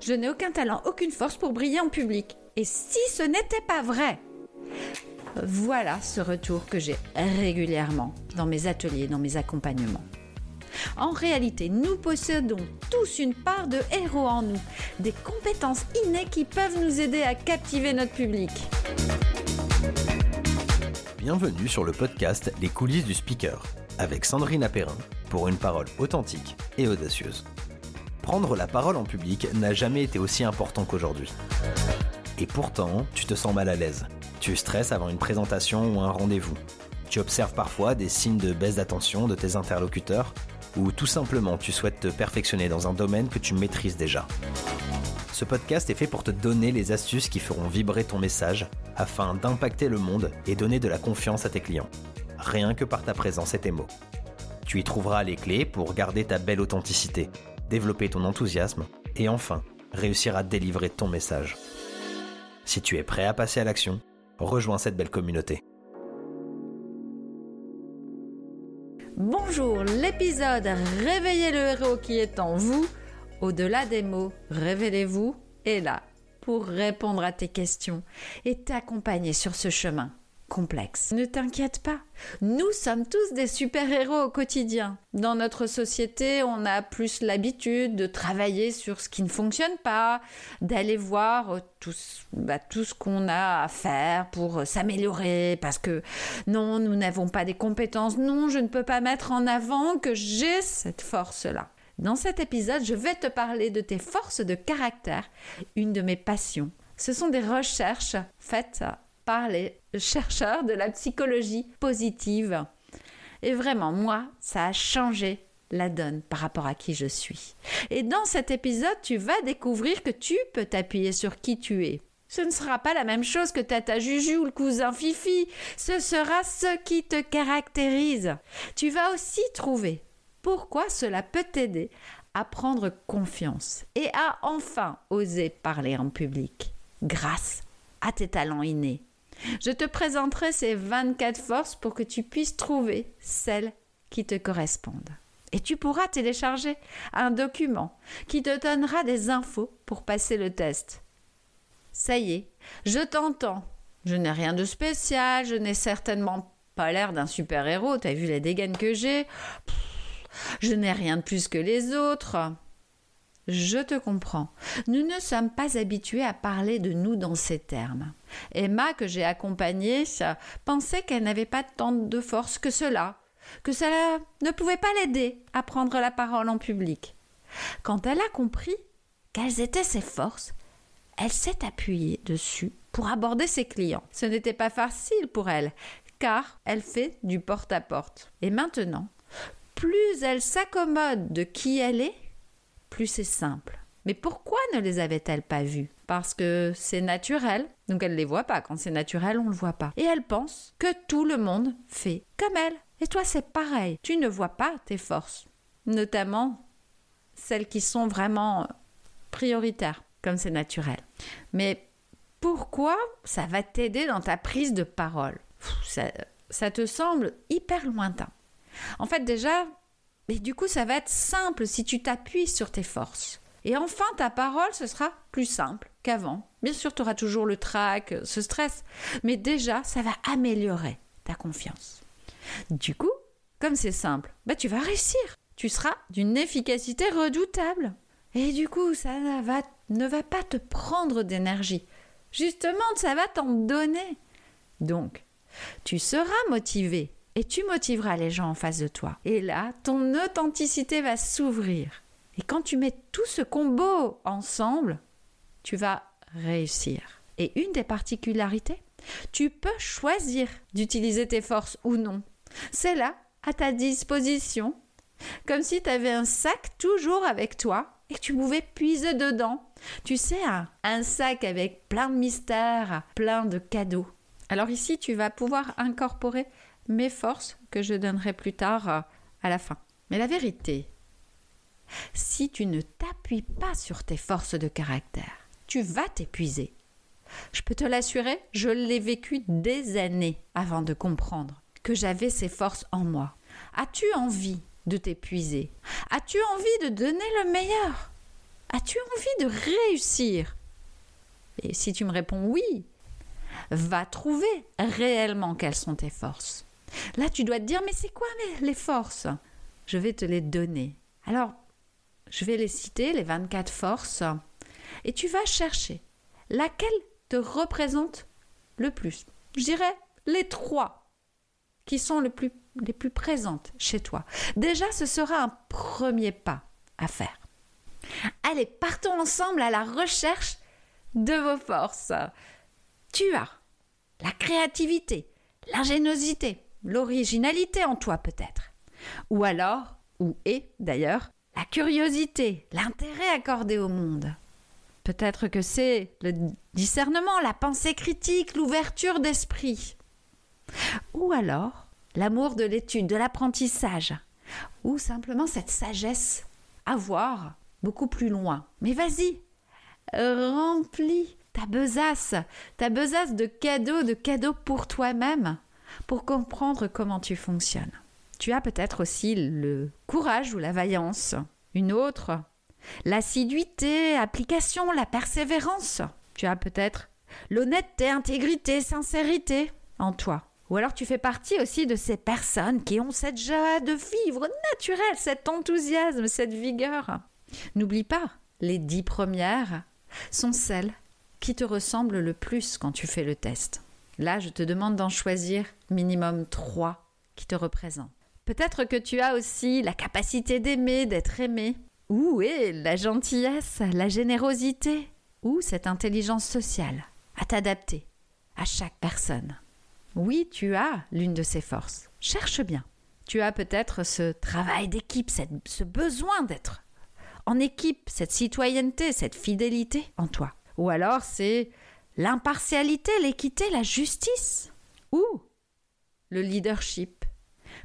Je n'ai aucun talent, aucune force pour briller en public. Et si ce n'était pas vrai? Voilà ce retour que j'ai régulièrement dans mes ateliers, dans mes accompagnements. En réalité, nous possédons tous une part de héros en nous, des compétences innées qui peuvent nous aider à captiver notre public. Bienvenue sur le podcast Les coulisses du speaker, avec Sandrine Apérin, pour une parole authentique et audacieuse. Prendre la parole en public n'a jamais été aussi important qu'aujourd'hui. Et pourtant, tu te sens mal à l'aise. Tu stresses avant une présentation ou un rendez-vous. Tu observes parfois des signes de baisse d'attention de tes interlocuteurs ou tout simplement tu souhaites te perfectionner dans un domaine que tu maîtrises déjà. Ce podcast est fait pour te donner les astuces qui feront vibrer ton message afin d'impacter le monde et donner de la confiance à tes clients. Rien que par ta présence et tes mots. Tu y trouveras les clés pour garder ta belle authenticité, développer ton enthousiasme et enfin réussir à délivrer ton message. Si tu es prêt à passer à l'action, rejoins cette belle communauté. Bonjour, l'épisode Réveillez le héros qui est en vous. Au-delà des mots, révélez-vous est là pour répondre à tes questions et t'accompagner sur ce chemin complexe. Ne t'inquiète pas, nous sommes tous des super-héros au quotidien. Dans notre société, on a plus l'habitude de travailler sur ce qui ne fonctionne pas, d'aller voir tout, bah, tout ce qu'on a à faire pour s'améliorer, parce que non, nous n'avons pas des compétences, non, je ne peux pas mettre en avant que j'ai cette force-là. Dans cet épisode, je vais te parler de tes forces de caractère, une de mes passions. Ce sont des recherches faites par les chercheurs de la psychologie positive. Et vraiment, moi, ça a changé la donne par rapport à qui je suis. Et dans cet épisode, tu vas découvrir que tu peux t'appuyer sur qui tu es. Ce ne sera pas la même chose que Tata Juju ou le cousin Fifi, ce sera ce qui te caractérise. Tu vas aussi trouver pourquoi cela peut t'aider à prendre confiance et à enfin oser parler en public grâce à tes talents innés. Je te présenterai ces 24 forces pour que tu puisses trouver celles qui te correspondent. Et tu pourras télécharger un document qui te donnera des infos pour passer le test. Ça y est, je t'entends. Je n'ai rien de spécial, je n'ai certainement pas l'air d'un super-héros, t'as vu les dégaines que j'ai? Je n'ai rien de plus que les autres. Je te comprends. Nous ne sommes pas habitués à parler de nous dans ces termes. Emma, que j'ai accompagnée, pensait qu'elle n'avait pas tant de force que cela, que cela ne pouvait pas l'aider à prendre la parole en public. Quand elle a compris quelles étaient ses forces, elle s'est appuyée dessus pour aborder ses clients. Ce n'était pas facile pour elle, car elle fait du porte-à-porte. -porte. Et maintenant, plus elle s'accommode de qui elle est, plus c'est simple. Mais pourquoi ne les avait-elle pas vus Parce que c'est naturel, donc elle ne les voit pas. Quand c'est naturel, on ne le voit pas. Et elle pense que tout le monde fait comme elle. Et toi, c'est pareil. Tu ne vois pas tes forces, notamment celles qui sont vraiment prioritaires, comme c'est naturel. Mais pourquoi ça va t'aider dans ta prise de parole? Ça, ça te semble hyper lointain. En fait, déjà, du coup, ça va être simple si tu t'appuies sur tes forces. Et enfin, ta parole, ce sera plus simple qu'avant. Bien sûr, tu auras toujours le trac, ce stress, mais déjà, ça va améliorer ta confiance. Du coup, comme c'est simple, bah, tu vas réussir. Tu seras d'une efficacité redoutable. Et du coup, ça ne va, ne va pas te prendre d'énergie. Justement, ça va t'en donner. Donc, tu seras motivé et tu motiveras les gens en face de toi. Et là, ton authenticité va s'ouvrir. Et quand tu mets tout ce combo ensemble, tu vas réussir. Et une des particularités, tu peux choisir d'utiliser tes forces ou non. C'est là, à ta disposition, comme si tu avais un sac toujours avec toi et que tu pouvais puiser dedans. Tu sais, un, un sac avec plein de mystères, plein de cadeaux. Alors ici, tu vas pouvoir incorporer mes forces que je donnerai plus tard euh, à la fin. Mais la vérité, si tu ne t'appuies pas sur tes forces de caractère, tu vas t'épuiser. Je peux te l'assurer, je l'ai vécu des années avant de comprendre que j'avais ces forces en moi. As-tu envie de t'épuiser? As-tu envie de donner le meilleur? As-tu envie de réussir? Et si tu me réponds oui, va trouver réellement quelles sont tes forces. Là, tu dois te dire, mais c'est quoi les forces? Je vais te les donner. Alors, je vais les citer, les 24 forces, et tu vas chercher laquelle te représente le plus. Je dirais les trois qui sont les plus, les plus présentes chez toi. Déjà, ce sera un premier pas à faire. Allez, partons ensemble à la recherche de vos forces. Tu as la créativité, l'ingéniosité, l'originalité en toi peut-être. Ou alors, ou est d'ailleurs, la curiosité, l'intérêt accordé au monde. Peut-être que c'est le discernement, la pensée critique, l'ouverture d'esprit. Ou alors l'amour de l'étude, de l'apprentissage. Ou simplement cette sagesse à voir beaucoup plus loin. Mais vas-y, remplis ta besace, ta besace de cadeaux, de cadeaux pour toi-même, pour comprendre comment tu fonctionnes. Tu as peut-être aussi le courage ou la vaillance. Une autre, l'assiduité, application, la persévérance. Tu as peut-être l'honnêteté, intégrité, sincérité en toi. Ou alors tu fais partie aussi de ces personnes qui ont cette joie de vivre naturelle, cet enthousiasme, cette vigueur. N'oublie pas, les dix premières sont celles qui te ressemblent le plus quand tu fais le test. Là, je te demande d'en choisir minimum trois qui te représentent. Peut-être que tu as aussi la capacité d'aimer, d'être aimé, ou est la gentillesse, la générosité, ou cette intelligence sociale, à t'adapter à chaque personne. Oui, tu as l'une de ces forces. Cherche bien. Tu as peut-être ce travail d'équipe, ce besoin d'être en équipe, cette citoyenneté, cette fidélité en toi. Ou alors c'est l'impartialité, l'équité, la justice. Ou le leadership.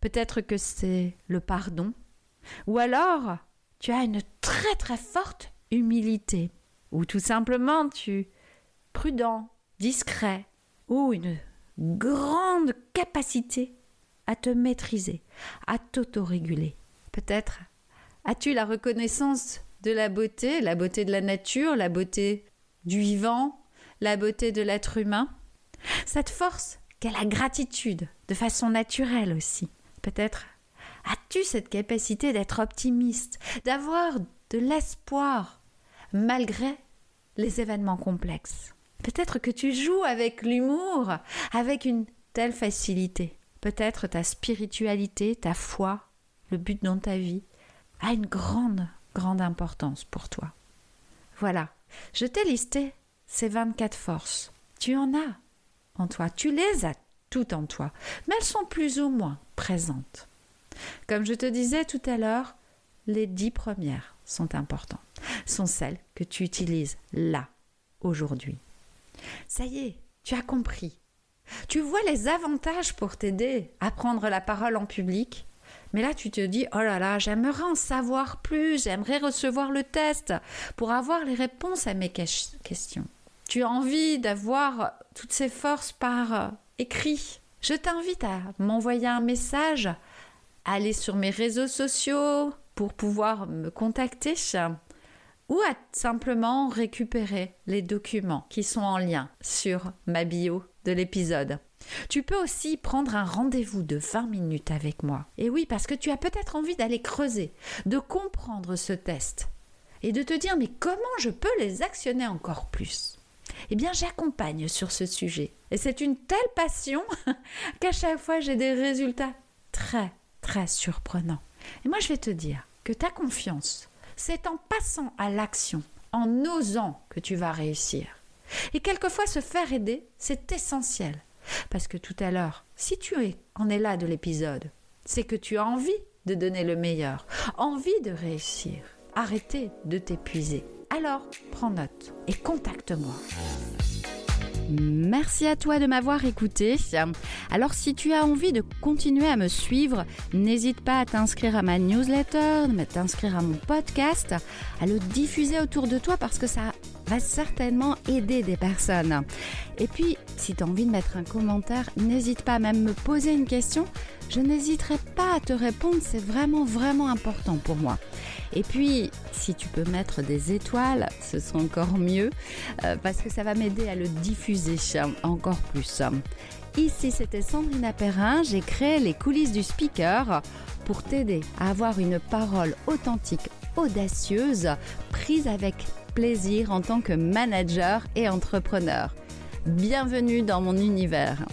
Peut-être que c'est le pardon. Ou alors tu as une très très forte humilité. Ou tout simplement tu prudent, discret. Ou une grande capacité à te maîtriser, à t'autoréguler. Peut-être as-tu la reconnaissance de la beauté, la beauté de la nature, la beauté du vivant, la beauté de l'être humain. Cette force qu'est la gratitude, de façon naturelle aussi. Peut-être as-tu cette capacité d'être optimiste, d'avoir de l'espoir malgré les événements complexes. Peut-être que tu joues avec l'humour, avec une telle facilité. Peut-être ta spiritualité, ta foi, le but dans ta vie, a une grande, grande importance pour toi. Voilà, je t'ai listé ces 24 forces. Tu en as en toi, tu les as toutes en toi, mais elles sont plus ou moins présentes. Comme je te disais tout à l'heure, les dix premières sont importantes, sont celles que tu utilises là, aujourd'hui. Ça y est, tu as compris. Tu vois les avantages pour t'aider à prendre la parole en public mais là, tu te dis, oh là là, j'aimerais en savoir plus, j'aimerais recevoir le test pour avoir les réponses à mes questions. Tu as envie d'avoir toutes ces forces par euh, écrit. Je t'invite à m'envoyer un message, à aller sur mes réseaux sociaux pour pouvoir me contacter ou à simplement récupérer les documents qui sont en lien sur ma bio de l'épisode. Tu peux aussi prendre un rendez-vous de 20 minutes avec moi. Et oui, parce que tu as peut-être envie d'aller creuser, de comprendre ce test et de te dire mais comment je peux les actionner encore plus? Eh bien, j'accompagne sur ce sujet. Et c'est une telle passion qu'à chaque fois j'ai des résultats très, très surprenants. Et moi, je vais te dire que ta confiance, c'est en passant à l'action, en osant que tu vas réussir. Et quelquefois, se faire aider, c'est essentiel. Parce que tout à l'heure, si tu en es là de l'épisode, c'est que tu as envie de donner le meilleur, envie de réussir. Arrêtez de t'épuiser. Alors, prends note et contacte-moi. Merci à toi de m'avoir écouté. Alors si tu as envie de continuer à me suivre, n'hésite pas à t'inscrire à ma newsletter, à t'inscrire à mon podcast, à le diffuser autour de toi parce que ça va certainement aider des personnes. Et puis, si tu as envie de mettre un commentaire, n'hésite pas à même me poser une question. Je n'hésiterai pas à te répondre, c'est vraiment, vraiment important pour moi. Et puis, si tu peux mettre des étoiles, ce sera encore mieux, euh, parce que ça va m'aider à le diffuser encore plus. Ici, c'était Sandrine Perrin. J'ai créé les coulisses du speaker pour t'aider à avoir une parole authentique, audacieuse, prise avec plaisir en tant que manager et entrepreneur. Bienvenue dans mon univers.